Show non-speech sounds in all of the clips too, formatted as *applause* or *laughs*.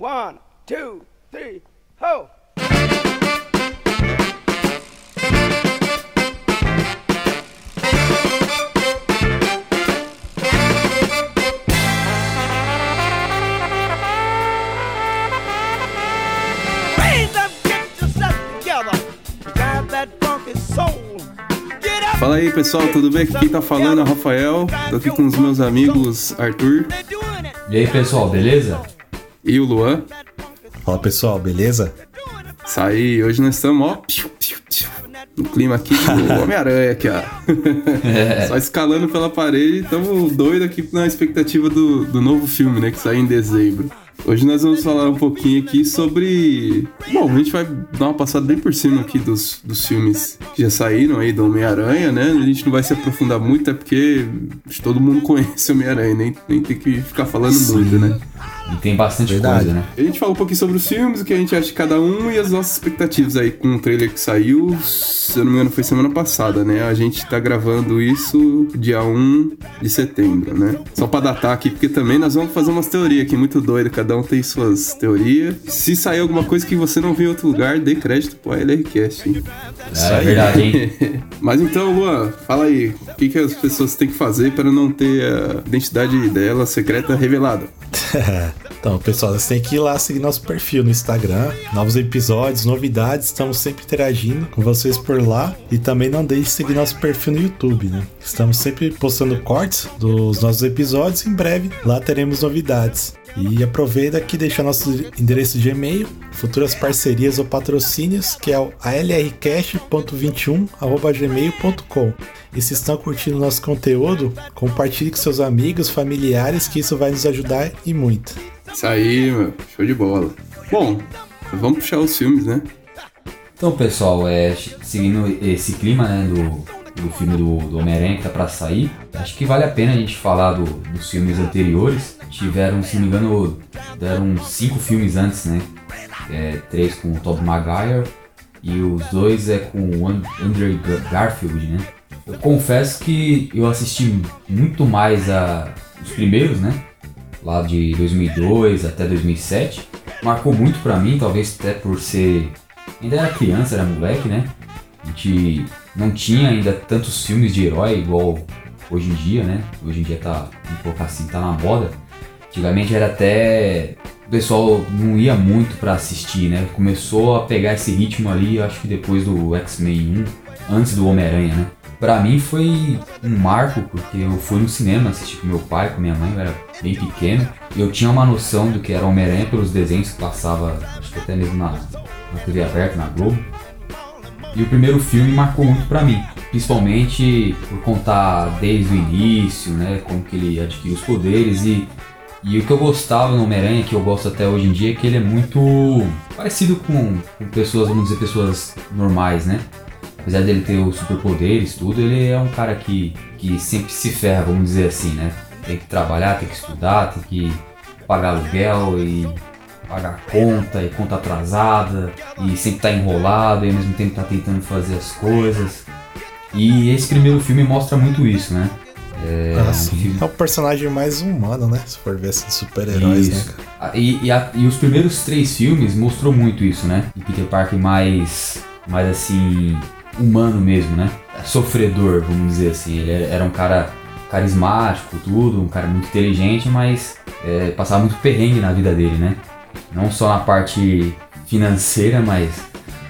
One, two, three, ho! Fala aí pessoal, tudo bem? Quem tá falando é o Rafael, tô aqui com os meus amigos Arthur. E aí pessoal, beleza? E o Luan. Fala pessoal, beleza? Isso aí, hoje nós estamos, ó, no clima aqui do *laughs* Homem-Aranha aqui, ó. Só escalando pela parede, estamos doidos aqui na expectativa do, do novo filme, né, que sai em dezembro. Hoje nós vamos falar um pouquinho aqui sobre. Bom, a gente vai dar uma passada bem por cima aqui dos, dos filmes que já saíram aí do Homem-Aranha, né? A gente não vai se aprofundar muito, é porque todo mundo *laughs* conhece o Homem-Aranha, nem, nem tem que ficar falando muito, né? E tem bastante Verdade. coisa, né? A gente fala um pouquinho sobre os filmes, o que a gente acha de cada um e as nossas expectativas aí com o trailer que saiu, se eu não me engano foi semana passada, né? A gente tá gravando isso dia 1 de setembro, né? Só pra datar aqui, porque também nós vamos fazer umas teorias aqui muito doidas, cada um tem suas teorias. Se sair alguma coisa que você não viu em outro lugar, dê crédito pro LRCast, hein? É verdade, hein? *laughs* Mas então, Luan, fala aí, o que, que as pessoas têm que fazer para não ter a identidade dela secreta revelada? *laughs* então, pessoal, vocês têm que ir lá seguir nosso perfil no Instagram. Novos episódios, novidades, estamos sempre interagindo com vocês por lá. E também não deixe de seguir nosso perfil no YouTube, né? Estamos sempre postando cortes dos nossos episódios. Em breve, lá teremos novidades. E aproveita aqui deixar nosso endereço de e-mail, futuras parcerias ou patrocínios, que é o alrcast.21@gmail.com. E se estão curtindo nosso conteúdo, compartilhe com seus amigos, familiares, que isso vai nos ajudar e muito. Isso aí, meu, show de bola. Bom, vamos puxar os filmes, né? Então, pessoal, é, seguindo esse clima, né, do, do filme do, do Homem-Aranha que tá pra sair, acho que vale a pena a gente falar do- dos filmes anteriores. Tiveram, se não me engano, deram cinco filmes antes, né? É, três com o Tobey Maguire e os dois é com o An- Andrew Gar- Garfield, né? Eu confesso que eu assisti muito mais a, os primeiros, né? Lá de 2002 até 2007. Marcou muito pra mim, talvez até por ser ainda era criança, era moleque, né? A gente não tinha ainda tantos filmes de herói igual hoje em dia, né? Hoje em dia tá, vamos colocar assim, tá na moda. Antigamente era até. O pessoal não ia muito pra assistir, né? Começou a pegar esse ritmo ali, acho que depois do X-Men 1, antes do Homem-Aranha, né? Pra mim foi um marco, porque eu fui no cinema assistir com meu pai, com minha mãe, eu era bem pequeno. E eu tinha uma noção do que era Homem-Aranha pelos desenhos que passava, acho que até mesmo na, na TV aberta, na Globo. E o primeiro filme marcou muito pra mim, principalmente por contar desde o início, né, como que ele adquire os poderes e, e o que eu gostava no Homem-Aranha, que eu gosto até hoje em dia, é que ele é muito parecido com, com pessoas, vamos dizer, pessoas normais, né? Apesar dele ter os superpoderes, tudo, ele é um cara que, que sempre se ferra, vamos dizer assim, né? Tem que trabalhar, tem que estudar, tem que pagar aluguel e pagar conta e conta atrasada e sempre tá enrolado e ao mesmo tempo tá tentando fazer as coisas. E esse primeiro filme mostra muito isso, né? É, Ah, um sim. filme- É o personagem mais humano, né? Se for ver assim, de super-heróis, né? Ah, E, e, a- e os primeiros três filmes mostrou muito isso, né? E Peter Parker mais, mais assim, humano mesmo, né? Sofredor, vamos dizer assim. Ele era era um cara carismático, tudo, um cara muito inteligente, mas é, passava muito perrengue na vida dele, né? Não só na parte financeira, mas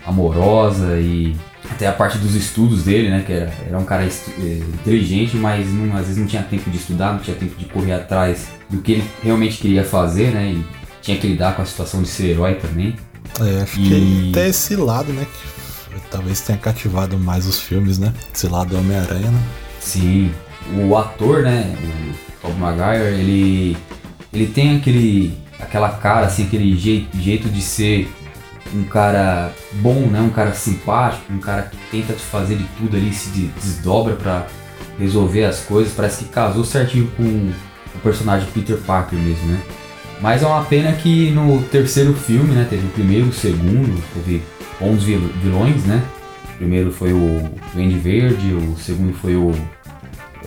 amorosa e até a parte dos estudos dele, né? Que era, era um cara eh, inteligente, mas não- às vezes não tinha tempo de estudar, não tinha tempo de correr atrás do que ele realmente queria fazer, né? E tinha que lidar com a situação de ser herói também. É, acho E- que até esse lado, né? Que talvez tenha cativado mais os filmes, né? Esse lado do Homem-Aranha, né? Sim, o ator, né, o Tobey Maguire, ele ele tem aquele aquela cara assim, aquele jeito, jeito de ser um cara bom, né, um cara simpático, um cara que tenta fazer de tudo ali, se de- desdobra pra resolver as coisas, parece que casou certinho com o personagem Peter Parker mesmo, né? Mas é uma pena que no terceiro filme, né, teve o primeiro, o segundo, teve bons vil- vilões, né? O primeiro foi o Duende Verde, o segundo foi o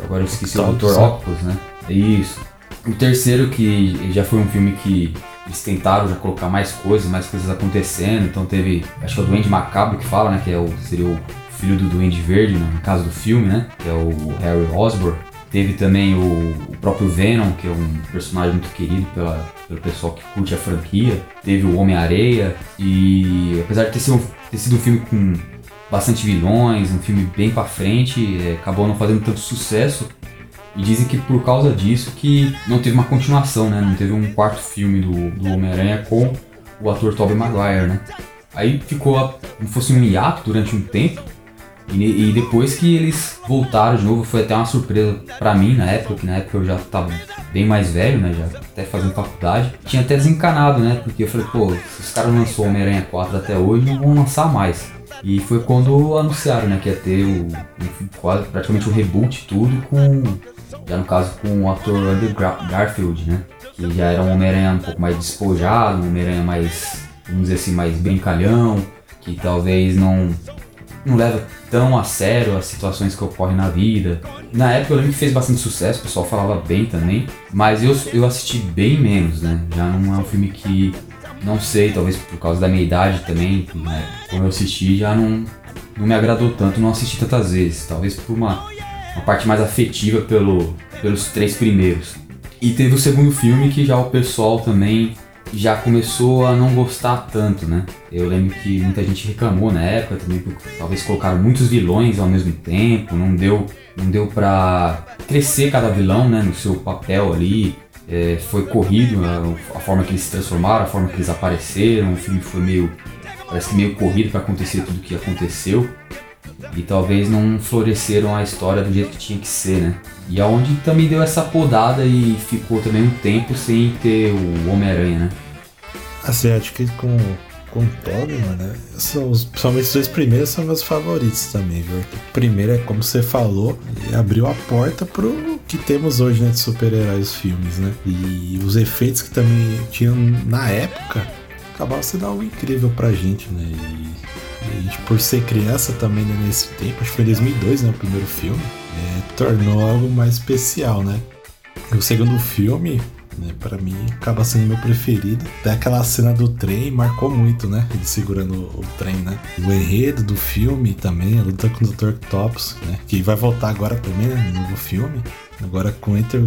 Agora eu esqueci o Dr. né? Octopus, né? É Isso. O terceiro que já foi um filme que eles tentaram já colocar mais coisas, mais coisas acontecendo. Então teve, acho que é o Duende Macabro que fala, né? Que é o, seria o filho do Duende Verde, no caso do filme, né? Que é o Harry Osborn. Teve também o, o, próprio Venom, que é um personagem muito querido pela, pelo pessoal que curte a franquia. Teve o Homem-Areia. E apesar de ter sido, ter sido um filme com bastante vilões, um filme bem pra frente, é, acabou não fazendo tanto sucesso. E dizem que por causa disso que não teve uma continuação, né? Não teve um quarto filme do, do Homem-Aranha com o ator Tobey Maguire, né? Aí ficou como fosse um hiato durante um tempo. E, e, depois que eles voltaram de novo, foi até uma surpresa para mim na época, que na época eu já tava bem mais velho, né? Já até fazendo faculdade. Tinha até desencanado, né? Porque eu falei, pô, se os caras lançou Homem-Aranha 4 até hoje, não vão lançar mais. E foi quando anunciaram, né, que ia ter o, quase, praticamente o um reboot tudo com já no caso com o ator Andrew Garfield, né? Que já era um Homem-Aranha um pouco mais despojado, um Homem-Aranha mais, vamos dizer assim, mais brincalhão, que talvez não, não leva tão a sério as situações que ocorrem na vida. Na época eu lembro que fez bastante sucesso, o pessoal falava bem também, mas eu, eu assisti bem menos, né? Já não é um filme que, não sei, talvez por causa da minha idade também, né? quando eu assisti já não, não me agradou tanto, não assisti tantas vezes, talvez por uma uma parte mais afetiva pelo, pelos três primeiros. E teve o segundo filme que já o pessoal também já começou a não gostar tanto, né? Eu lembro que muita gente reclamou na época também, porque talvez colocaram muitos vilões ao mesmo tempo, não deu, não deu pra crescer cada vilão, né, no seu papel ali. É, foi corrido a, a, forma que eles se transformaram, a forma que eles apareceram, o filme foi meio, parece que meio corrido para acontecer tudo o que aconteceu e talvez não floresceram a história do jeito que tinha que ser, né? E aonde também deu essa podada e ficou também um tempo sem ter o Homem-Aranha, né? Assim, acho que com, com o Tobey, né? São principalmente os dois primeiros são meus favoritos também, viu? O primeiro é como você falou, abriu a porta pro que temos hoje, né? De super-heróis filmes, né? E os efeitos que também tinham na época acabavam sendo algo incrível pra gente, né? E a gente, por ser criança também né, nesse tempo, acho que foi 2002, né, o primeiro filme, é, tornou algo mais especial, né? O segundo filme, né, para mim, acaba sendo meu preferido. Até aquela cena do trem marcou muito, né? Ele segurando o, o trem, né? O enredo do filme também, a luta com o Dr. Tops, né? Que vai voltar agora também, né, no novo filme. Agora com Enter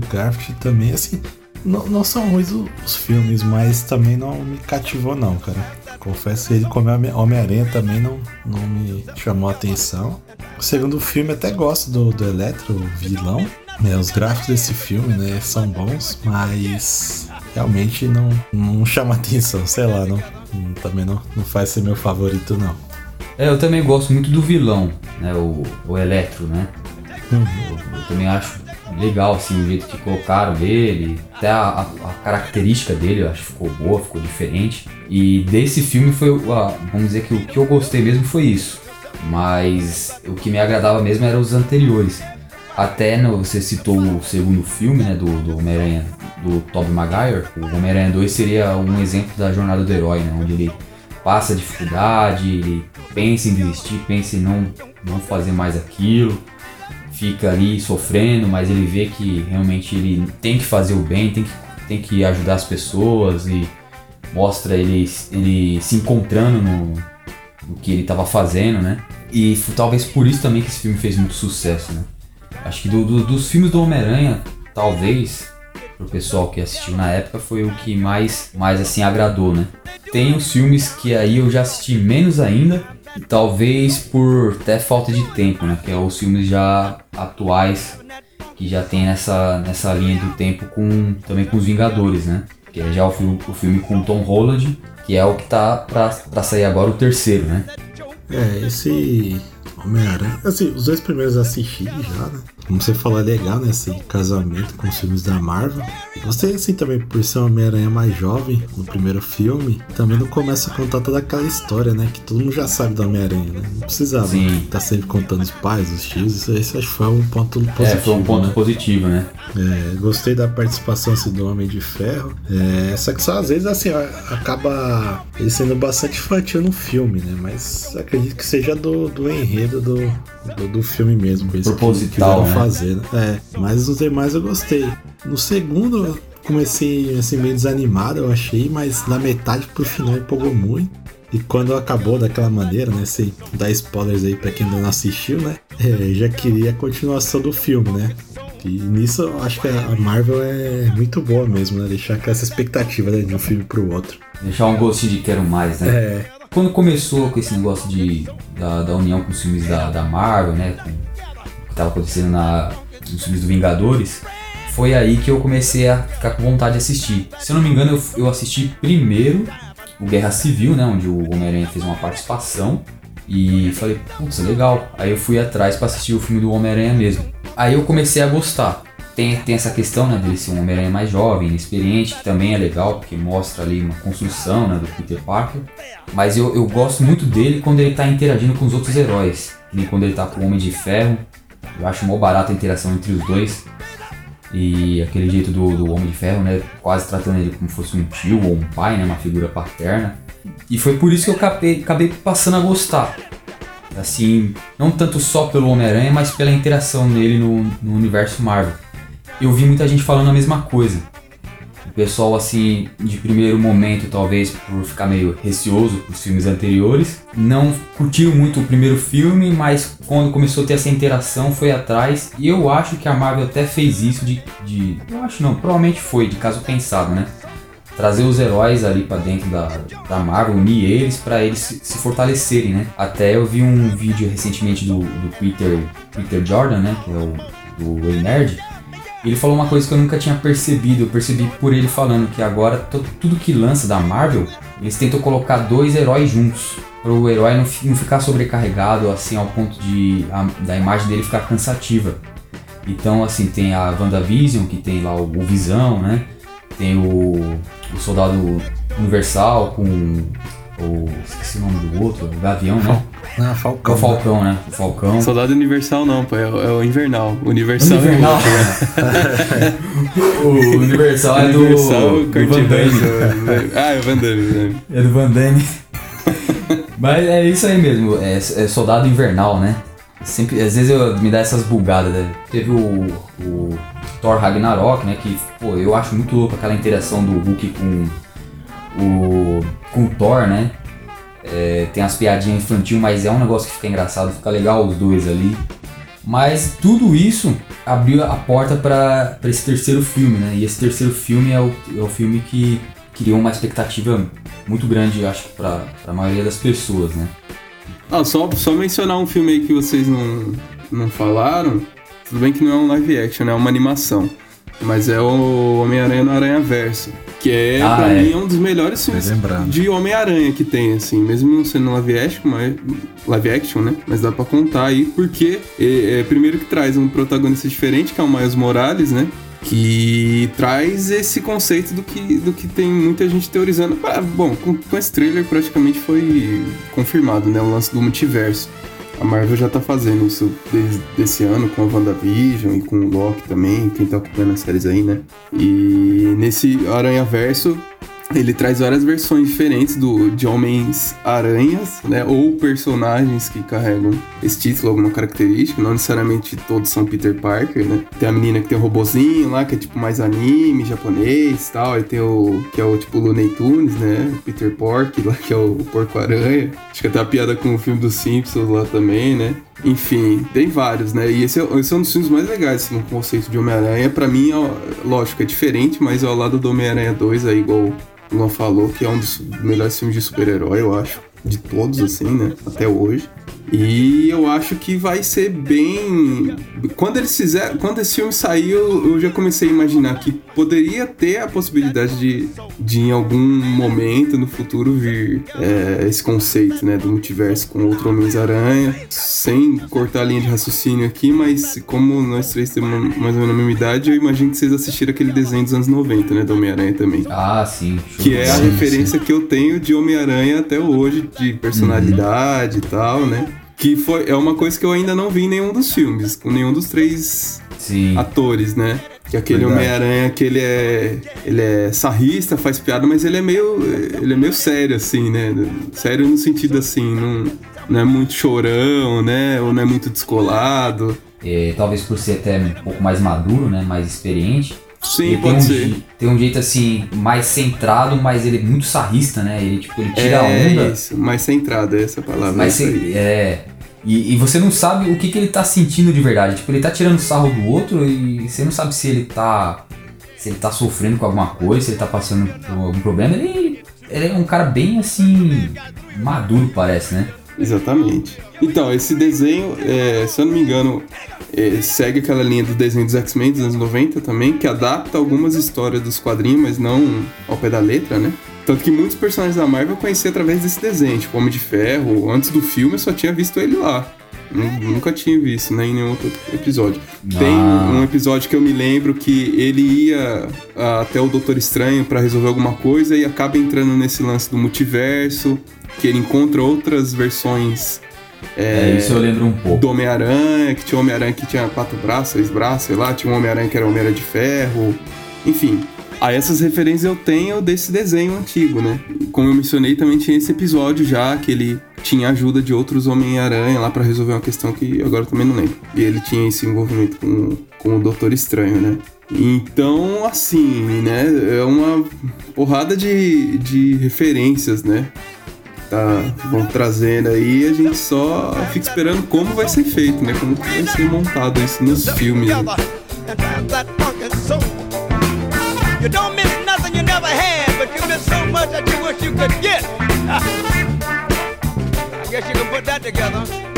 também, assim, não, não são ruins os filmes, mas também não me cativou não, cara. Confesso que ele como Homem-Aranha também não, não me chamou a atenção. O segundo filme até gosto do, do Eletro, o vilão. Né, os gráficos desse filme né, são bons, mas realmente não, não chama atenção, sei lá, não, também não, não faz ser meu favorito não. É, eu também gosto muito do vilão, né, o, o Eletro, né? Uhum. Eu, eu, também acho legal assim, o jeito que colocaram ele, até a, a, característica dele, acho que ficou boa, ficou diferente. E desse filme foi, vamos dizer que o que eu gostei mesmo foi isso. Mas o que me agradava mesmo eram os anteriores. Até no, você citou o segundo filme, né, do, do Homem-Aranha, do Tobey Maguire. O Homem-Aranha 2 seria um exemplo da jornada do herói, né, onde ele passa dificuldade, ele pensa em desistir, pensa em não, não fazer mais aquilo fica ali sofrendo, mas ele vê que realmente ele tem que fazer o bem, tem que, tem que ajudar as pessoas e mostra ele, ele se encontrando no, no que ele estava fazendo, né? E talvez por isso também que esse filme fez muito sucesso, né? Acho que do, do, dos filmes do Homem-Aranha, talvez, pro pessoal que assistiu na época, foi o que mais, mais assim agradou, né? Tem os filmes que aí eu já assisti menos ainda, talvez por até falta de tempo, né? Que é os filmes já atuais que já tem nessa, nessa linha do tempo com também com os Vingadores, né? Que é já o filme, o filme com Tom Holland, que é o que tá pra, pra sair agora o terceiro, né? É, esse Homem-Aranha. Assim, os dois primeiros assisti já, né? Como você falou, é legal, né? Esse casamento com os filmes da Marvel. Gostei, assim, também por ser Homem-Aranha mais jovem no primeiro filme. Também não começa a contar toda aquela história, né? Que todo mundo já sabe do Homem-Aranha, né? Não precisava né? tá sempre contando os pais, os tios. Isso, isso acho que foi um ponto positivo. É, foi um ponto né? positivo, né? É, gostei da participação assim, do Homem de Ferro. É, só que só às vezes, assim, acaba ele sendo bastante infantil no filme, né? Mas acredito que seja do, do enredo do, do, do filme mesmo. Proposital, né? Fazer, né? É, mas os demais eu gostei. No segundo, comecei assim meio desanimado, eu achei, mas na metade pro final empolgou muito. E quando acabou daquela maneira, né? Sem dar spoilers aí pra quem ainda não assistiu, né? É, já queria a continuação do filme, né? E nisso eu acho que a Marvel é muito boa mesmo, né? Deixar com essa expectativa né, de um filme pro outro. Deixar um gostinho de quero mais, né? É. Quando começou com esse negócio de, da, da união com os filmes da, da Marvel, né? Com, o que tava acontecendo na, nos filmes do Vingadores, foi aí que eu comecei a ficar com vontade de assistir. Se eu não me engano, eu, eu assisti primeiro o Guerra Civil, né? Onde o Homem-Aranha fez uma participação. E falei, putz, legal. Aí eu fui atrás para assistir o filme do Homem-Aranha mesmo. Aí eu comecei a gostar. Tem, tem essa questão, né, dele ser um Homem-Aranha mais jovem, inexperiente, que também é legal, porque mostra ali uma construção, né, do Peter Parker. Mas eu, eu gosto muito dele quando ele tá interagindo com os outros heróis. Nem quando ele tá com o Homem de Ferro. Eu acho mó barata a interação entre os dois. E aquele jeito do, do Homem de Ferro, né, quase tratando ele como fosse um tio ou um pai, né, uma figura paterna. E foi por isso que eu acabei, acabei passando a gostar. Assim, não tanto só pelo Homem-Aranha, mas pela interação dele no, no universo Marvel. Eu vi muita gente falando a mesma coisa. Pessoal, assim, de primeiro momento, talvez por ficar meio receoso com os filmes anteriores, não curtiu muito o primeiro filme, mas quando começou a ter essa interação, foi atrás. E eu acho que a Marvel até fez isso de. de eu acho não, provavelmente foi, de caso pensado, né? trazer os heróis ali para dentro da, da Marvel, unir eles para eles se, se, fortalecerem, né? Até eu vi um vídeo recentemente do, do Peter, Peter Jordan, né? Que é o do Ei Nerd. Ele falou uma coisa que eu nunca tinha percebido. Eu percebi por ele falando que agora tudo que lança da Marvel, eles tentam colocar dois heróis juntos. Para o herói não, não, ficar sobrecarregado assim ao ponto de a, da imagem dele ficar cansativa. Então, assim, tem a WandaVision, que tem lá o, o Visão, né? Tem o, o Soldado Universal com o. Esqueci o nome do outro, o Gavião, né? *laughs* Ah, Falcão. É o Falcão, né? O Falcão. Soldado Universal não, pô, é, o- é o Invernal. O Universal, Invernal. *laughs* o Universal é do, Universal, do Van Damme. Russell. Ah, é o Van Damme. Van Damme. É do Van Damme. *laughs* Mas é isso aí mesmo, é, é Soldado Invernal, né? Sempre, às vezes eu, me dá essas bugadas, né? Teve o, o Thor Ragnarok, né? Que, pô, eu acho muito louco aquela interação do Hulk com o, com o Thor, né? É, tem as piadinhas infantil, mas é um negócio que fica engraçado, fica legal os dois ali. Mas tudo isso abriu a porta para esse terceiro filme, né? E esse terceiro filme é o, é o filme que criou uma expectativa muito grande, acho, para a maioria das pessoas, né? Ah, só, só mencionar um filme aí que vocês não, não falaram. Tudo bem que não é um live action, é uma animação. Mas é o Homem-Aranha no Aranha Verso. Que é, Ah, pra é. mim, é um dos melhores filmes de Homem-Aranha que tem, assim. Mesmo não sendo live action, mas, live action, né? Mas dá pra contar aí, porque é, é, primeiro que traz um protagonista diferente, que é o Miles Morales, né? Que traz esse conceito do que, do que tem muita gente teorizando. Ah, bom, com, com esse trailer praticamente foi confirmado, né? O lance do multiverso. A Marvel já tá fazendo isso desde esse ano com a WandaVision e com o Loki também, quem tá acompanhando as séries aí, né? E nesse Aranha Verso, ele traz várias versões diferentes do, de Homens-Aranhas, né? Ou personagens que carregam esse título, alguma característica. Não necessariamente todos são Peter Parker, né? Tem a menina que tem o robozinho lá, que é tipo mais anime, japonês e tal. Aí tem o que é o tipo Looney Tunes, né? Peter Pork, lá que é o Porco-Aranha. Acho que até a piada com o filme dos Simpsons lá também, né? Enfim, tem vários, né? E esse é, esse é um dos filmes mais legais, assim, no conceito de Homem-Aranha. Pra mim, ó, lógico, é diferente, mas é ao lado do Homem-Aranha 2, aí, igual o Luan falou, que é um dos melhores filmes de super-herói, eu acho. De todos, assim, né? Até hoje. E eu acho que vai ser bem. Quando eles fizeram. Quando esse filme saiu, eu já comecei a imaginar que poderia ter a possibilidade de, de em algum momento no futuro vir é, esse conceito, né? Do multiverso com outro Homens-Aranha. Sem cortar a linha de raciocínio aqui, mas como nós três temos mais ou menos a mesma idade, eu imagino que vocês assistiram aquele desenho dos anos 90, né? Do Homem-Aranha também. Ah, sim. Que é a bola. referência que eu tenho de Homem-Aranha até hoje, de personalidade e tal, né? Que foi, é uma coisa que eu ainda não vi em nenhum dos filmes, com nenhum dos três Sim. atores, né? Que aquele. Homem-Aranha que ele é. Ele é sarrista, faz piada, mas ele é meio. Ele é meio sério, assim, né? Sério no sentido assim, não, não é muito chorão, né? Ou não é muito descolado. É, talvez por ser até um pouco mais maduro, né? Mais experiente. Sim, ele pode tem um, ser. je- tem um jeito assim, mais centrado, mas ele é muito sarrista, né? Ele, tipo, ele tira a é onda. isso, mais centrada, essa palavra. Mas é E, e você não sabe o que, que ele tá sentindo de verdade. Tipo, ele tá tirando sarro do outro e você não sabe se ele tá. Se ele tá sofrendo com alguma coisa, se ele tá passando por algum problema. Ele, ele é um cara bem assim. maduro, parece, né? Exatamente. Então, esse desenho, é, se eu não me engano, é, segue aquela linha do desenho dos X-Men dos anos 90 também, que adapta algumas histórias dos quadrinhos, mas não ao pé da letra, né? Tanto que muitos personagens da Marvel eu conheci através desse desenho, tipo Homem de Ferro. Antes do filme eu só tinha visto ele lá. Nu- Nunca tinha visto, né, em nenhum outro episódio. Tem Ah. um episódio que eu me lembro que ele ia ah, até o Doutor Estranho pra resolver alguma coisa e acaba entrando nesse lance do multiverso, que ele encontra outras versões É, isso eu lembro um pouco. do Homem-Aranha, que tinha Homem-Aranha que tinha quatro braços, seis braços, sei lá, tinha um Homem-Aranha que era Homem-Aranha de Ferro, enfim. Aí essas referências eu tenho desse desenho antigo, né? Como eu mencionei, também tinha esse episódio já que ele tinha ajuda de outros Homem-Aranha lá pra resolver uma questão que agora também não lembro. E ele tinha esse envolvimento com, com o Doutor Estranho, né? Então, assim, né? É uma porrada de, de referências, né? Tá, vão trazendo aí a gente só fica esperando como vai ser feito, né? Como vai ser montado isso nos filmes. né? You don't miss nothing you never had, but you miss so much that you wish you could get. *laughs* I guess you can put that together.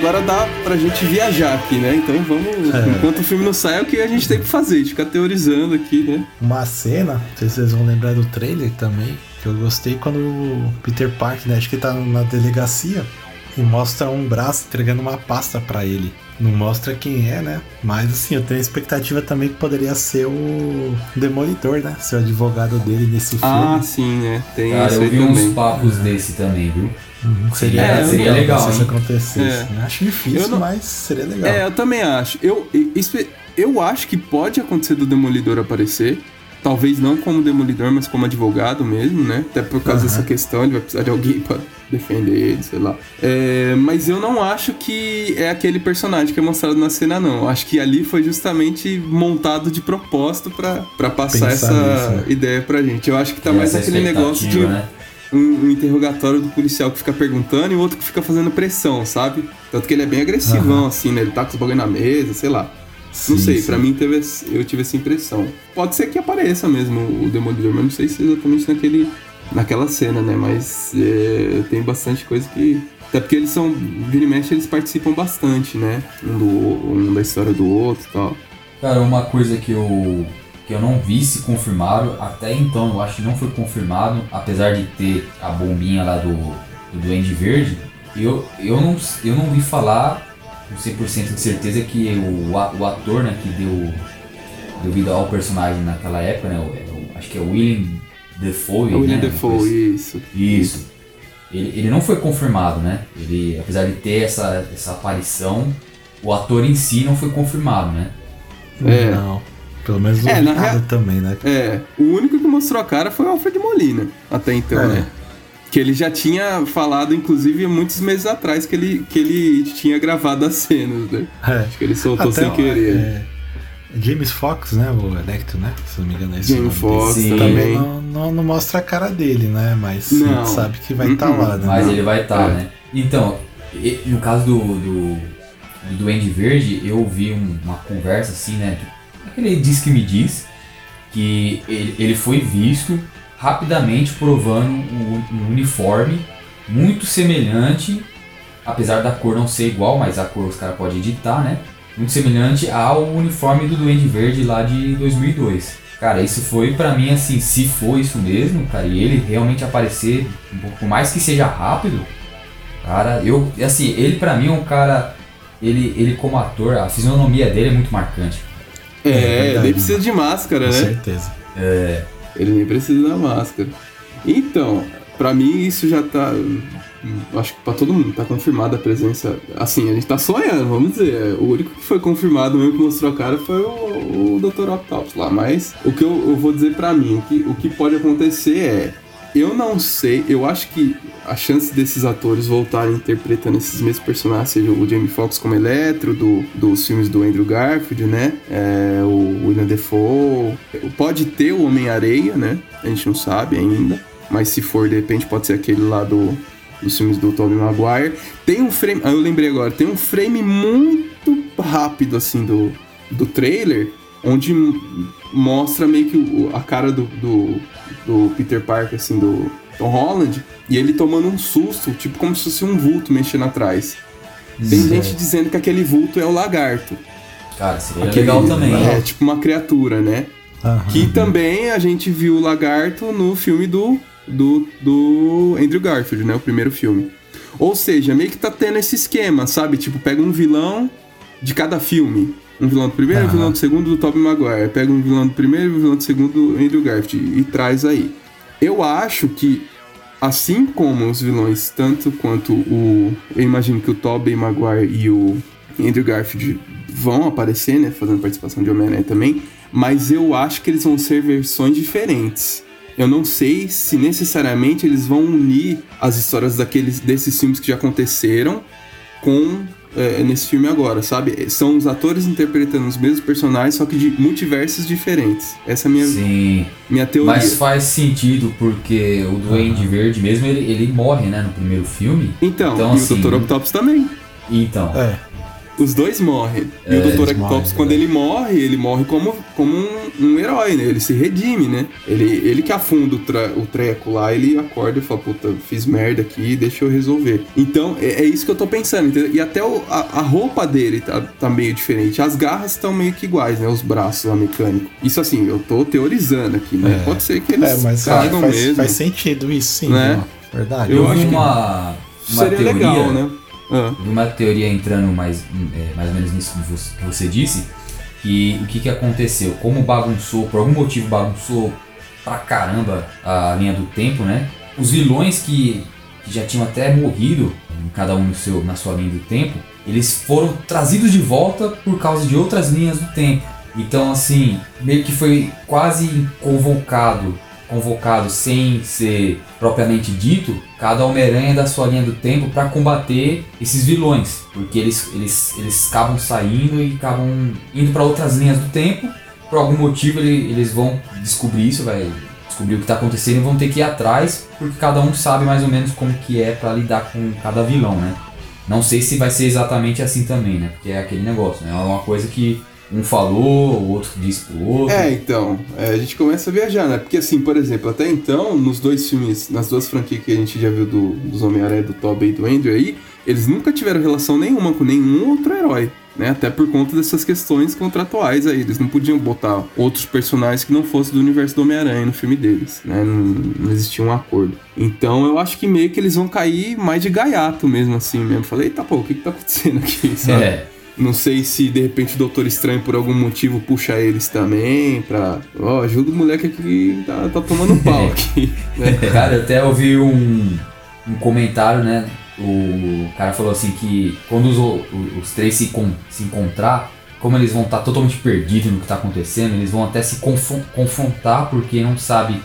Agora dá pra gente viajar aqui, né? Então vamos. Enquanto o filme não sai, é o que a gente tem que fazer, a gente ficar teorizando aqui, né? Uma cena, não sei se vocês vão lembrar do trailer também, que eu gostei quando o Peter Parker, né, acho que tá na delegacia e mostra um braço entregando uma pasta pra ele. Não mostra quem é, né? Mas assim, eu tenho a expectativa também que poderia ser o Demolidor, né? Ser o advogado dele nesse Ah, filme. sim, né? Tem Cara, eu vi também. uns papos desse também, viu? Uhum, seria, É, seria legal, se isso acontecesse. É. né? Acho difícil, não- mas seria legal. É, eu também acho. Eu, isso, eu acho que pode acontecer do Demolidor aparecer. Talvez não como Demolidor, mas como advogado mesmo, né? Até por causa Aham. dessa questão, ele vai precisar de alguém pra defender ele, sei lá. É, mas eu não acho que é aquele personagem que é mostrado na cena, não. Eu acho que ali foi justamente montado de propósito pra, pra passar Pensar essa nisso, né? ideia pra gente. Eu acho que tá Essa mais aquele negócio de né? um, um interrogatório do policial que fica perguntando e o outro que fica fazendo pressão, sabe? Tanto que ele é bem agressivão, Aham. assim, né? Ele tá com os bagulho na mesa, sei lá. Não Sim, sei, sim. pra mim teve, eu tive essa impressão. Pode ser que apareça mesmo o Demolidor, mas não sei se é exatamente naquele, naquela cena, né? Mas é, tem bastante coisa que. Até porque eles são. E mexe, eles participam bastante, né? Um, do, um da história do outro e tal. Cara, uma coisa que eu, que eu não vi se confirmaram, até então eu acho que não foi confirmado, apesar de ter a bombinha lá do, do Duende Verde, eu, eu, não, eu não vi falar com 100% de certeza que o, o ator né, que deu, deu vida ao personagem naquela época, né, o- o- acho que é o William Defoe. É o William né, Defoe, isso. Isso. Ele, ele não foi confirmado, né? Ele, apesar de ter essa, essa aparição, o ator em si não foi confirmado, né? É. Não. Pelo menos É, na rea- também, né? É, o único que mostrou a cara foi o Alfred Molina, até então, É. né? Que ele já tinha falado, inclusive, muitos meses atrás, que ele, que ele tinha gravado as cenas, né? É. Acho que ele soltou Até, sem querer. é, James Fox, né? O Electro, né? Se não me engano é esse James nome dele. Fox Sim. também. Não, não, não mostra a cara dele, né? Mas a Não. gente sabe que vai estar Uh-uh. lá, né? Mas ele vai estar, É. né? Então, no caso do, do, do Duende Verde, eu ouvi um- uma conversa assim, né? Aquele diz que me diz que ele, ele foi visto rapidamente provando um, um uniforme muito semelhante, apesar da cor não ser igual, mas a cor os caras podem editar, né? Muito semelhante ao uniforme do Duende Verde lá de 2002. Cara, isso foi pra mim assim, se for isso mesmo, cara, e ele realmente aparecer, um pouco- por mais que seja rápido, cara, eu, assim, ele pra mim é um cara, ele, ele como ator, a fisionomia dele é muito marcante. É, É ele precisa de máscara, Com né? certeza. É, Ele nem precisa da máscara. Então, pra mim isso já tá. Acho que pra todo mundo tá confirmada a presença. Assim, a gente tá sonhando, vamos dizer. O único que foi confirmado mesmo que mostrou a cara foi o, o Dr. Octopus lá. Mas o que eu, eu vou dizer pra mim, o que, o que pode acontecer é. Eu não sei, eu acho que a chance desses atores voltarem interpretando esses mesmos personagens, seja o Jamie Foxx como Eletro, do, dos filmes do Andrew Garfield, né? É, o William Defoe. Pode ter o Homem-Areia, né? A gente não sabe ainda. Mas se for, de repente, pode ser aquele lá do, dos filmes do Tobey Maguire. Tem um frame. Ah, eu lembrei agora, tem um frame muito rápido, assim, do, do trailer, onde mostra meio que o, a cara do, do, do Peter Parker, assim, do Tom Holland, e ele tomando um susto, tipo como se fosse um vulto mexendo atrás. Tem gente dizendo que aquele vulto é o lagarto. Cara, seria Aquele- legal também. É, né? tipo uma criatura, né? Aham. Que também a gente viu o lagarto no filme do, do, do Andrew Garfield, né? O primeiro filme. Ou seja, meio que tá tendo esse esquema, sabe? Tipo, pega um vilão de cada filme. Um vilão do primeiro, um vilão do segundo do Tobey Maguire. Pega um vilão do primeiro e um vilão do segundo do Andrew Garfield e traz aí. Eu acho que, assim como os vilões, tanto quanto o... Eu imagino que o Tobey Maguire e o Andrew Garfield vão aparecer, né? Fazendo participação de Homem-Aranha também. Mas eu acho que eles vão ser versões diferentes. Eu não sei se necessariamente eles vão unir as histórias daqueles, desses filmes que já aconteceram com é, nesse filme agora, sabe? São os atores interpretando os mesmos personagens, só que de multiversos diferentes. Essa é a minha, Sim. minha teoria. Mas faz sentido, porque o Duende Verde mesmo, ele, ele morre, né, no primeiro filme. Então, Então, e assim, o Dr. Octopus também. Então, É, Os dois morrem. E É, o Dr. eles Octopus, morrem, quando ele morre, ele morre como, como um, um herói, né? Ele se redime, né? Ele, ele que afunda o, tra- o treco lá, ele acorda e fala, puta, fiz merda aqui, deixa eu resolver. Então, é, é isso que eu tô pensando, entendeu? E até o- a, a roupa dele tá, tá meio diferente. As garras estão meio que iguais, né? Os braços lá mecânicos. Isso assim, eu tô teorizando aqui, né? É. Pode ser que eles é mas cagam faz, mesmo. faz sentido isso, sim. Né? Verdade. Eu eu, acho vi que uma, uma Seria teoria, legal, né? Ah. uma teoria entrando mais, é, mais ou menos nisso que você, que você disse, que o que, que aconteceu? Como bagunçou, por algum motivo bagunçou pra caramba a linha do tempo, né? Os vilões que, que já tinham até morrido, cada um no seu, na sua linha do tempo, eles foram trazidos de volta por causa de outras linhas do tempo. Então, assim, meio que foi quase convocado, convocado sem ser propriamente dito, cada Homem-Aranha da sua linha do tempo para combater esses vilões, porque eles, eles, eles acabam saindo e acabam indo para outras linhas do tempo. Por algum motivo ele- eles vão descobrir isso, vai descobrir o que está acontecendo e vão ter que ir atrás, porque cada um sabe mais ou menos como que é para lidar com cada vilão, né? Não sei se vai ser exatamente assim também, né? Porque é aquele negócio, né? É uma coisa que um falou, o outro disse pro outro. É, então, é, a gente começa a viajar, né? Porque assim, por exemplo, até então, nos dois filmes, nas duas franquias que a gente já viu do, dos Homem-Aranha, do Tobey e do Andrew aí, eles nunca tiveram relação nenhuma com nenhum outro herói, né? Até por conta dessas questões contratuais aí, eles não podiam botar outros personagens que não fossem do universo do Homem-Aranha no filme deles, né? Não, não existia um acordo. Então eu acho que meio que eles vão cair mais de gaiato mesmo assim mesmo. Falei, eita pô, o que que tá acontecendo aqui, *laughs* sabe? É. Não sei se de repente o Doutor Estranho por algum motivo puxa eles também pra. Ó, ajuda o moleque aqui que tá, tá tomando pau *laughs* aqui. né? *laughs* Cara, eu até ouvi um, um comentário, né? O cara falou assim que quando os, os três se, se encontrar, como eles vão estar totalmente perdidos no que está acontecendo, eles vão até se confron- confrontar porque não sabe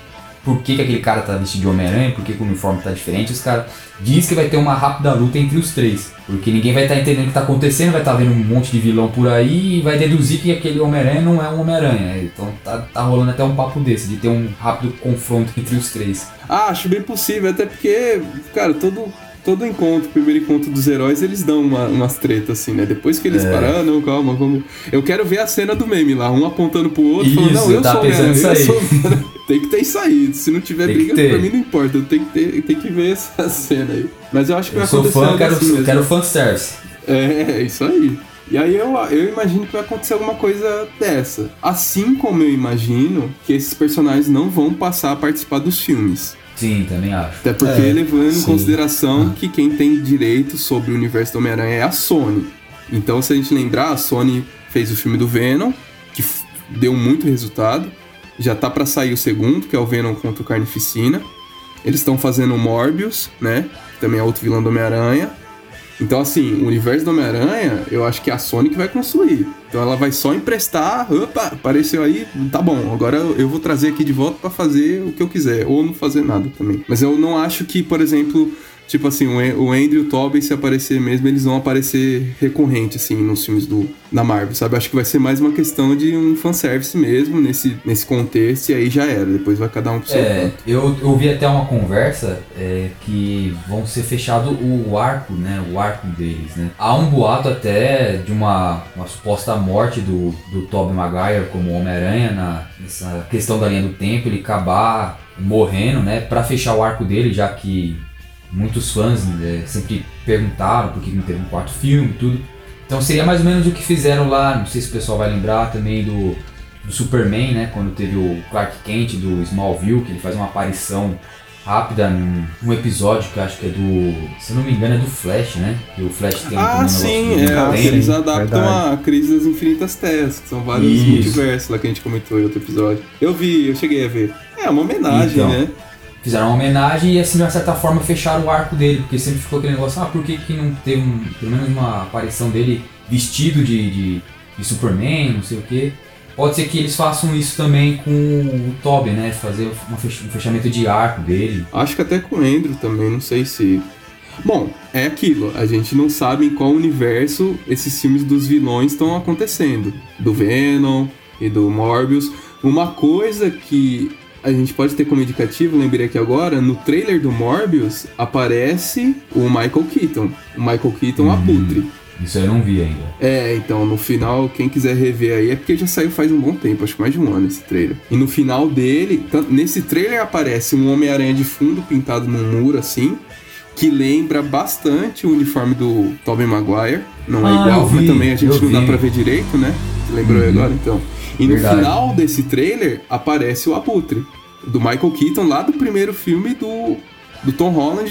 por que, que aquele cara tá vestido de Homem-Aranha, por que, que o uniforme tá diferente. Os caras diz que vai ter uma rápida luta entre os três. Porque ninguém vai estar entendendo o que tá acontecendo, vai estar vendo um monte de vilão por aí e vai deduzir que aquele Homem-Aranha não é um Homem-Aranha. Então tá, tá rolando até um papo desse, de ter um rápido confronto *laughs* entre os três. Ah, acho bem possível, até porque, cara, todo, todo encontro, primeiro encontro dos heróis, eles dão uma- umas tretas, assim, né? Depois que eles É. param, ah, não, calma, vamos. Eu quero ver a cena do meme lá, um apontando pro outro, Isso, falando, não, eu tava sou pensando Homem-Aranha, eu sou. *laughs* Tem que ter isso aí. Se não tiver Tem briga, pra mim não importa. Tem que, ter, tem que ver essa *laughs* cena aí. Mas eu acho que Eu vai sou acontecer fã, algo quero, assim mesmo. quero fanservice. É, isso aí. E aí eu, eu imagino que vai acontecer alguma coisa dessa. Assim como eu imagino que esses personagens não vão passar a participar dos filmes. Sim, também acho. Até porque É, levando em sim. consideração que quem tem direito sobre o universo do Homem-Aranha é a Sony. Então, se a gente lembrar, a Sony fez o filme do Venom, que deu muito resultado. Já tá pra sair o segundo, que é o Venom contra o Carnificina. Eles estão fazendo o Morbius, né? Que também é outro vilão do Homem-Aranha. Então, assim, o universo do Homem-Aranha, eu acho que a Sony que vai construir. Então ela vai só emprestar, opa, apareceu aí, tá bom, agora eu vou trazer aqui de volta para fazer o que eu quiser, ou não fazer nada também. Mas eu não acho que, por exemplo, Tipo assim, o Andrew e o Tobey, se aparecer mesmo, eles vão aparecer recorrente, assim, nos filmes do, da Marvel, sabe? Acho que vai ser mais uma questão de um fanservice mesmo, nesse, nesse contexto, e aí já era. Depois vai cada um pro seu é, Eu, eu ouvi até uma conversa é, que vão ser fechado o arco, né? O arco deles, né? Há um boato até de uma, uma suposta morte do, do Tobey Maguire como Homem-Aranha nessa questão da linha do tempo, ele acabar morrendo, né? Pra fechar o arco dele, já que muitos fãs né, sempre perguntaram por que não teve um quarto filme e tudo. Então seria mais ou menos o que fizeram lá, não sei se o pessoal vai lembrar também do, do Superman, né? Quando teve o Clark Kent do Smallville, que ele faz uma aparição rápida num, num episódio que eu acho que é do. Se não me engano, é do Flash, né? Que o Flash tem Ah, um sim, é, eles adaptam verdade. a Crise das Infinitas Terras, que são vários Isso. multiversos lá que a gente comentou em outro episódio. Eu vi, eu cheguei a ver. É uma homenagem, então, né? Fizeram uma homenagem e assim, de uma certa forma, fecharam o arco dele, porque sempre ficou aquele negócio, ah, por que, que não teve um, pelo menos uma aparição dele vestido de, de, de Superman, não sei o que. Pode ser que eles façam isso também com o Toby, né? Fazer um fechamento de arco dele. Acho que até com o Andrew também, não sei se. Bom, é aquilo, a gente não sabe em qual universo esses filmes dos vilões estão acontecendo. Do Venom e do Morbius. Uma coisa que a gente pode ter como indicativo, lembrei aqui agora, no trailer do Morbius aparece o Michael Keaton. O Michael Keaton hum, abutre. Isso eu não vi ainda. É, então no final, quem quiser rever aí, é porque já saiu faz um bom tempo, acho que mais de um ano esse trailer. E no final dele, nesse trailer aparece um Homem-Aranha de fundo pintado num muro assim, que lembra bastante o uniforme do Tobey Maguire. Não é ah, igual, vi, mas também a gente não vi. dá pra ver direito, né? Lembrou uhum. agora então? E Verdade. no final desse trailer aparece o Abutre, do Michael Keaton, lá do primeiro filme do, do Tom Holland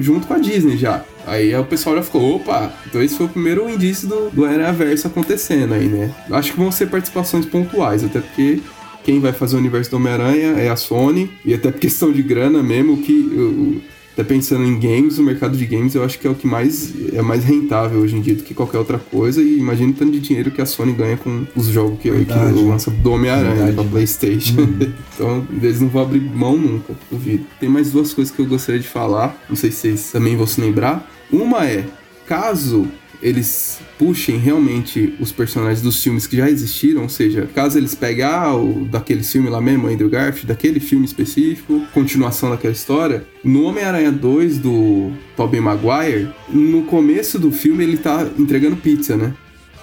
junto com a Disney já. Aí o pessoal já ficou, opa, então esse foi o primeiro indício do, do Era-Verso acontecendo aí, né? Acho que vão ser participações pontuais, até porque quem vai fazer o universo do Homem-Aranha é a Sony, e até por questão de grana mesmo, que até pensando em games, o mercado de games eu acho que é o que mais é mais rentável hoje em dia do que qualquer outra coisa. E imagina o tanto de dinheiro que a Sony ganha com os jogos que, que lança do Homem-Aranha pra Playstation. Uhum. *laughs* então eles não vão abrir mão nunca, duvido. Tem mais duas coisas que eu gostaria de falar. Não sei se vocês também vão se lembrar. Uma é, caso eles puxem realmente os personagens dos filmes que já existiram, ou seja, caso eles peguem ah, o, daquele filme lá mesmo, Andrew Garfield, daquele filme específico, continuação daquela história, no Homem-Aranha 2 do Tobey Maguire, no começo do filme ele tá entregando pizza, né?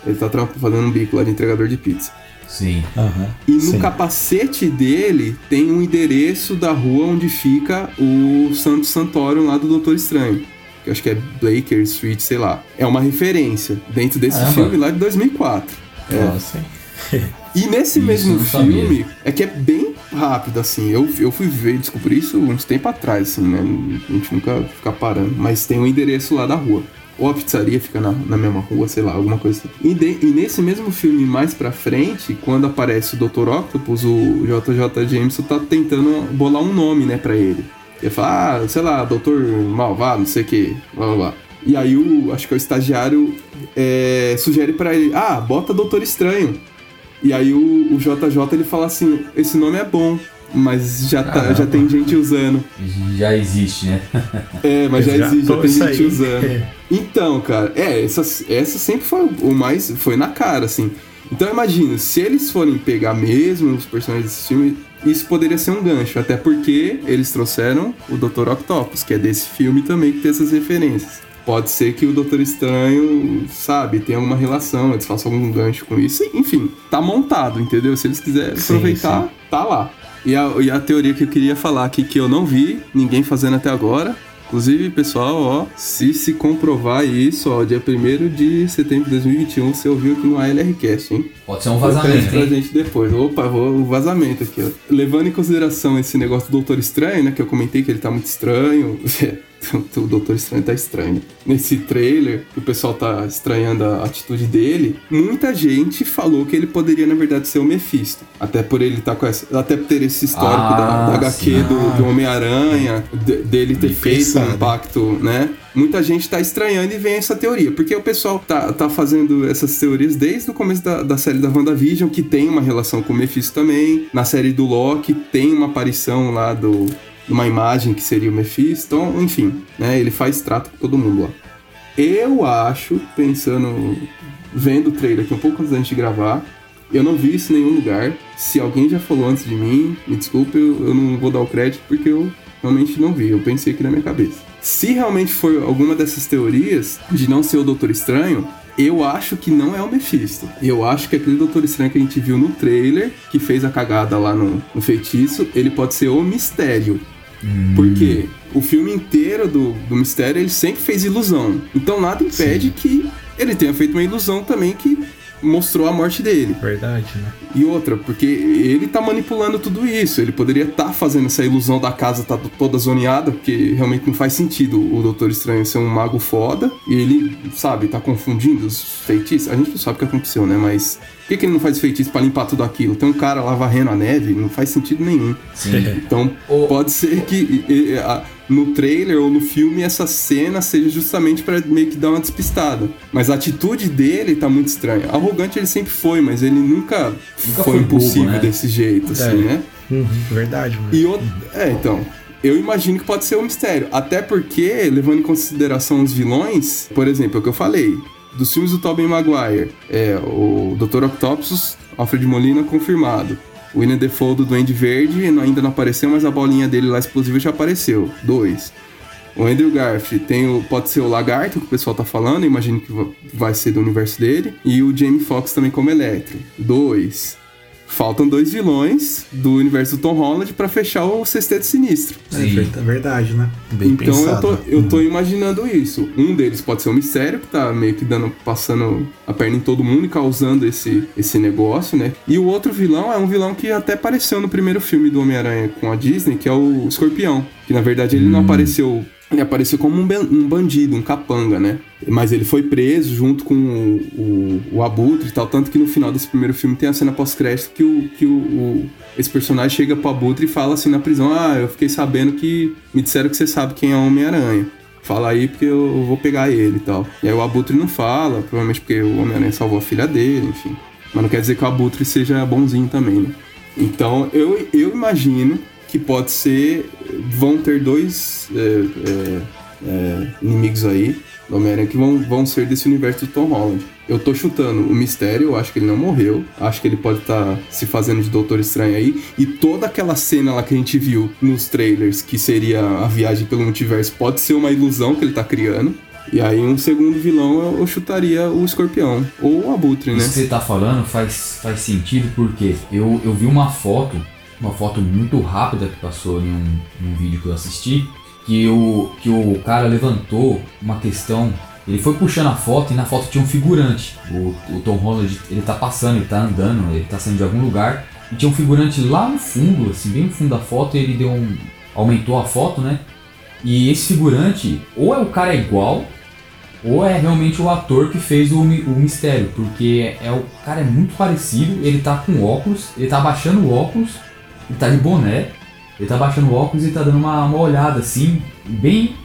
Ele tá fazendo um bico lá de entregador de pizza. Sim. Uhum. E no Sim. capacete dele tem um endereço da rua onde fica o Santo Santorum lá do Doutor Estranho que acho que é Blaker Street, sei lá. É uma referência dentro desse Caramba. filme lá de 2004. É. Nossa. E nesse *laughs* isso mesmo filme, é que é bem rápido, assim. Eu, eu fui ver e descobri isso uns tempo atrás, assim, né? A gente nunca fica parando. Mas tem um endereço lá da rua. Ou a pizzaria fica na, na mesma rua, sei lá, alguma coisa assim. E, de, e nesse mesmo filme, mais pra frente, quando aparece o Dr. Octopus, o JJ Jameson tá tentando bolar um nome, né, pra ele. Ele fala, ah, sei lá, doutor malvado, não sei o que, blá blá blá. E aí o, acho que o estagiário é, sugere para ele, ah, bota Doutor Estranho. E aí o, o, JJ ele fala assim, esse nome é bom, mas já, tá, já tem gente usando. Já existe, né? é, mas já, já existe, já tem gente aí. usando. Então, cara, é, essa, essa sempre foi o mais, foi na cara, assim. Então imagina, se eles forem pegar mesmo os personagens desse filme, isso poderia ser um gancho, até porque eles trouxeram o Dr. Octopus, que é desse filme também que tem essas referências. Pode ser que o Doutor Estranho, sabe, tenha alguma relação, eles façam algum gancho com isso. Enfim, tá montado, entendeu? Se eles quiserem sim, aproveitar, sim. tá lá. E a, e a teoria que eu queria falar aqui, que eu não vi ninguém fazendo até agora, Inclusive, pessoal, ó, se se comprovar isso, ó, dia 1 de setembro de 2021, você ouviu aqui no ALRcast, hein? Pode ser um vazamento, pra hein? gente depois. Opa, vou um vazamento aqui, ó. Levando em consideração esse negócio do Doutor Estranho, né, que eu comentei que ele tá muito estranho, *laughs* *laughs* o Doutor Estranho tá estranho. Nesse trailer, que o pessoal tá estranhando a atitude dele, muita gente falou que ele poderia, na verdade, ser o Mephisto. Até por ele tá com essa. Até por ter esse histórico Ah, da, da HQ sim. do, do Homem-Aranha, de- dele ter Bem feito pensado. um pacto, né? Muita gente tá estranhando e vem essa teoria. Porque o pessoal tá, tá fazendo essas teorias desde o começo da, da série da WandaVision, que tem uma relação com o Mephisto também. Na série do Loki tem uma aparição lá do, uma imagem que seria o Mephisto. Enfim, né? Ele faz trato com todo mundo lá. Eu acho, pensando, vendo o trailer aqui um pouco antes gente gravar, eu não vi isso em nenhum lugar. Se alguém já falou antes de mim, me desculpe, eu, eu não vou dar o crédito porque eu realmente não vi. Eu pensei aqui na minha cabeça. Se realmente for alguma dessas teorias de não ser o Doutor Estranho, eu acho que não é o Mephisto. Eu acho que aquele Doutor Estranho que a gente viu no trailer, que fez a cagada lá no, no feitiço, ele pode ser o Mistério. Porque o filme inteiro do, do Mistério ele sempre fez ilusão. Então nada impede que ele tenha feito uma ilusão também que mostrou a morte dele. Verdade, né? E outra, porque ele tá manipulando tudo isso. Ele poderia estar fazendo essa ilusão da casa tá toda zoneada, porque realmente não faz sentido o Doutor Estranho ser um mago foda. E ele, sabe, tá confundindo os feitiços. A gente não sabe o que aconteceu, né? Mas por que, que ele não faz feitiço pra limpar tudo aquilo? Tem um cara lá varrendo a neve, não faz sentido nenhum. Sim. Então, *laughs* pode ser que e, e, a- no trailer ou no filme essa cena seja justamente pra meio que dar uma despistada. Mas a atitude dele tá muito estranha. Arrogante ele sempre foi, mas ele nunca, Nunca foi foi bobo, impossível né? desse jeito, assim, É. né? Uhum, verdade, mano. E é, então, eu imagino que pode ser um mistério. Até porque, levando em consideração os vilões, por exemplo, é o que eu falei, dos filmes do Tobey Maguire, é o Dr. Octopus, Alfred Molina confirmado. O William Defoe do Duende Verde ainda não apareceu, mas a bolinha dele lá explosiva já apareceu. Dois. O Andrew Garfield tem o, pode ser o Lagarto, que o pessoal tá falando, imagino que va- vai ser do universo dele. E o Jamie Foxx também como Electro. Dois. Faltam dois vilões do universo do Tom Holland pra fechar o Sexteto Sinistro. É Sim. ver- verdade, né? Bem então pensado. eu tô, eu tô imaginando isso. Um deles pode ser o mistério, que tá meio que dando, passando a perna em todo mundo e causando esse, esse negócio, né? E o outro vilão é um vilão que até apareceu no primeiro filme do Homem-Aranha com a Disney, que é o Escorpião. Que na verdade ele não apareceu. Ele apareceu como um, ban- bandido, um capanga, né? Mas ele foi preso junto com o, o, o Abutre e tal. Tanto que no final desse primeiro filme tem a cena pós-crédito que, o, que o, o- esse personagem chega pro Abutre e fala assim na prisão: Ah, eu fiquei sabendo que me disseram que você sabe quem é o Homem-Aranha. Fala aí porque eu vou pegar ele e tal. E aí o Abutre não fala, provavelmente porque o Homem-Aranha salvou a filha dele, enfim. Mas não quer dizer que o Abutre seja bonzinho também, né? Então eu, eu imagino que pode ser. Vão ter dois é, é, é, inimigos aí do Homem-Aranha que vão, vão ser desse universo do Tom Holland. Eu tô chutando o mistério, eu acho que ele não morreu. Acho que ele pode estar se fazendo de Doutor Estranho aí. E toda aquela cena lá que a gente viu nos trailers, que seria a viagem pelo multiverso, pode ser uma ilusão que ele tá criando. E aí, um segundo vilão, eu, eu chutaria o escorpião. Ou o abutre, né? Isso que você tá falando faz, faz sentido porque eu, eu vi uma foto, uma foto muito rápida que passou em um, em um vídeo que eu assisti, que o, que o cara levantou uma questão. Ele foi puxando a foto e na foto tinha um figurante. O, o Tom Holland, ele tá passando, ele tá andando, ele tá saindo de algum lugar. E tinha um figurante lá no fundo, assim, bem no fundo da foto, e ele deu um. aumentou a foto, né? E esse figurante, ou é o cara igual, ou é realmente o ator que fez o, o mistério, porque é o cara é muito parecido, ele tá com óculos, ele tá abaixando o óculos, ele tá de boné, ele tá abaixando o óculos e tá dando uma, uma olhada assim, bem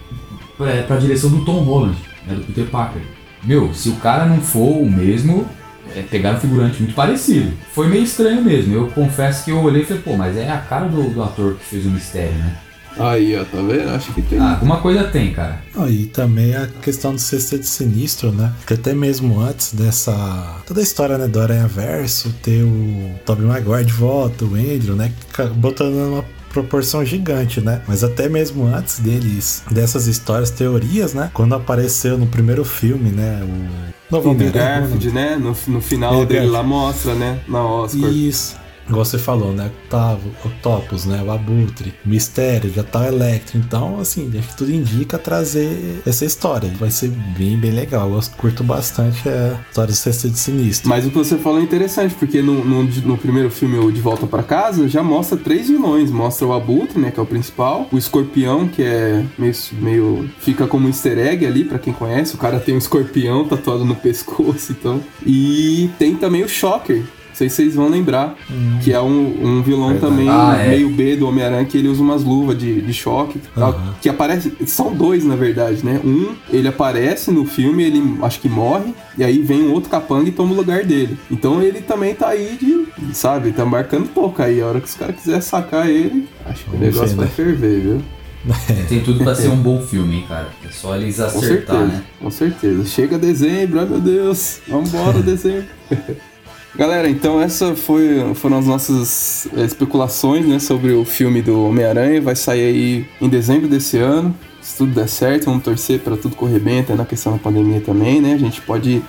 pra, pra direção do Tom Holland, né, do Peter Parker. Meu, se o cara não for o mesmo, é, pegaram um figurante muito parecido. Foi meio estranho mesmo, eu confesso que eu olhei e falei, pô, mas é a cara do, do ator que fez o mistério, né? Aí, ó, tá vendo? Acho que tem. Ah, alguma coisa tem, cara. Ah, e também a questão do sexteto sinistro, né? Que até mesmo antes dessa. toda a história né, do Aranha Verso, ter o Tobey Maguire de volta, o Andrew, né? Botando uma proporção gigante, né? Mas até mesmo antes deles, dessas histórias, teorias, né? Quando apareceu no primeiro filme, né? O. Novo Andrew Homem-Aranha, Garfield, né? No, no final É, dele Garfield. lá mostra, né? Na Oscar. Isso. Igual você falou, né? Octavo, Octopus, né? O Abutre, Mistério, já tá o Electro. Então, assim, acho que tudo indica trazer essa história. Vai ser bem, bem legal. Eu curto bastante a história do Sexteto Sinistro. Mas o que você falou é interessante, porque no, no, no primeiro filme, o De Volta para Casa, já mostra três vilões. Mostra o Abutre, né? Que é o principal. O Escorpião, que é meio... meio fica como um easter egg ali, para quem conhece. O cara tem um escorpião tatuado no pescoço, então. E tem também o Shocker, sei se vocês vão lembrar. Hum. Que é um, um vilão Verdade. também ah, é. meio B do Homem-Aranha, que ele usa umas luvas de, de choque. Tal, Que aparece. São dois, na verdade, né? Um, ele aparece no filme, ele acho que morre, e aí vem um outro capanga e toma o lugar dele. Então ele também tá aí de. Sabe, tá marcando pouco aí. A hora que os caras quiserem sacar ele, acho que Vamos o negócio ver, vai né? ferver, viu? *laughs* Tem tudo pra ser um bom filme, hein, cara. É só eles acertar, com certeza, né? Com certeza. Chega dezembro, ai meu Deus. Vambora, *laughs* dezembro. *laughs* Galera, então essa foi, foram as nossas eh, especulações né, sobre o filme do Homem-Aranha. Vai sair aí em dezembro desse ano. Se tudo der certo, vamos torcer para tudo correr bem, até na questão da pandemia também, né? A gente pode,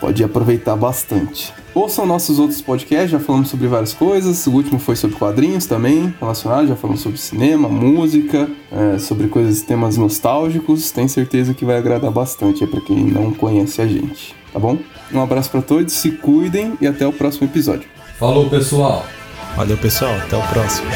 pode aproveitar bastante. Ouçam nossos outros podcasts, já falamos sobre várias coisas. O último foi sobre quadrinhos também, relacionado. Já falamos sobre cinema, música, é, sobre coisas, temas nostálgicos. Tenho certeza que vai agradar bastante para quem não conhece a gente, tá bom? Um abraço para todos, se cuidem e até o próximo episódio. Falou, pessoal. Valeu, pessoal. Até o próximo.